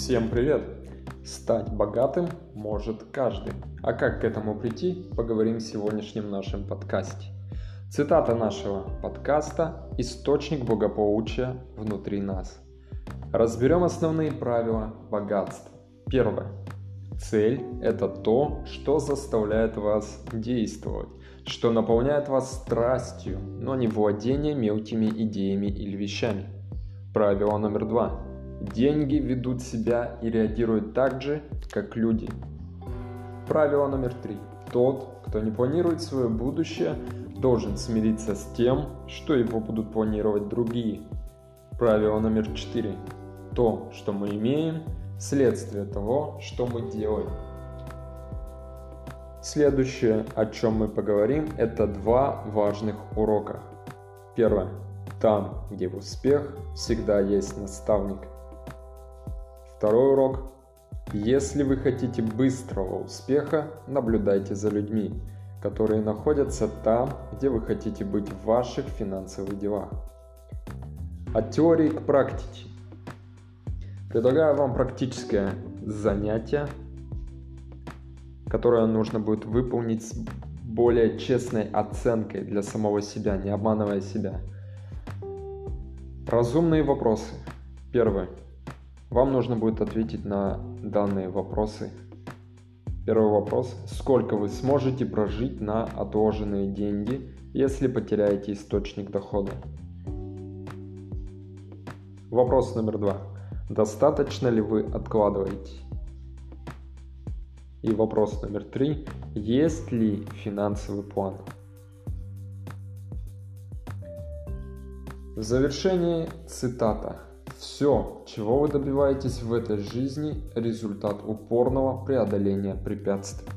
Всем привет! Стать богатым может каждый. А как к этому прийти, поговорим в сегодняшнем нашем подкасте. Цитата нашего подкаста – источник благополучия внутри нас. Разберем основные правила богатства. Первое. Цель – это то, что заставляет вас действовать, что наполняет вас страстью, но не владение мелкими идеями или вещами. Правило номер два. Деньги ведут себя и реагируют так же, как люди. Правило номер три. Тот, кто не планирует свое будущее, должен смириться с тем, что его будут планировать другие. Правило номер четыре. То, что мы имеем, следствие того, что мы делаем. Следующее, о чем мы поговорим, это два важных урока. Первое. Там, где успех, всегда есть наставник – Второй урок. Если вы хотите быстрого успеха, наблюдайте за людьми, которые находятся там, где вы хотите быть в ваших финансовых делах. От теории к практике. Предлагаю вам практическое занятие, которое нужно будет выполнить с более честной оценкой для самого себя, не обманывая себя. Разумные вопросы. Первое. Вам нужно будет ответить на данные вопросы. Первый вопрос. Сколько вы сможете прожить на отложенные деньги, если потеряете источник дохода? Вопрос номер два. Достаточно ли вы откладываете? И вопрос номер три. Есть ли финансовый план? В завершении цитата. Все, чего вы добиваетесь в этой жизни, результат упорного преодоления препятствий.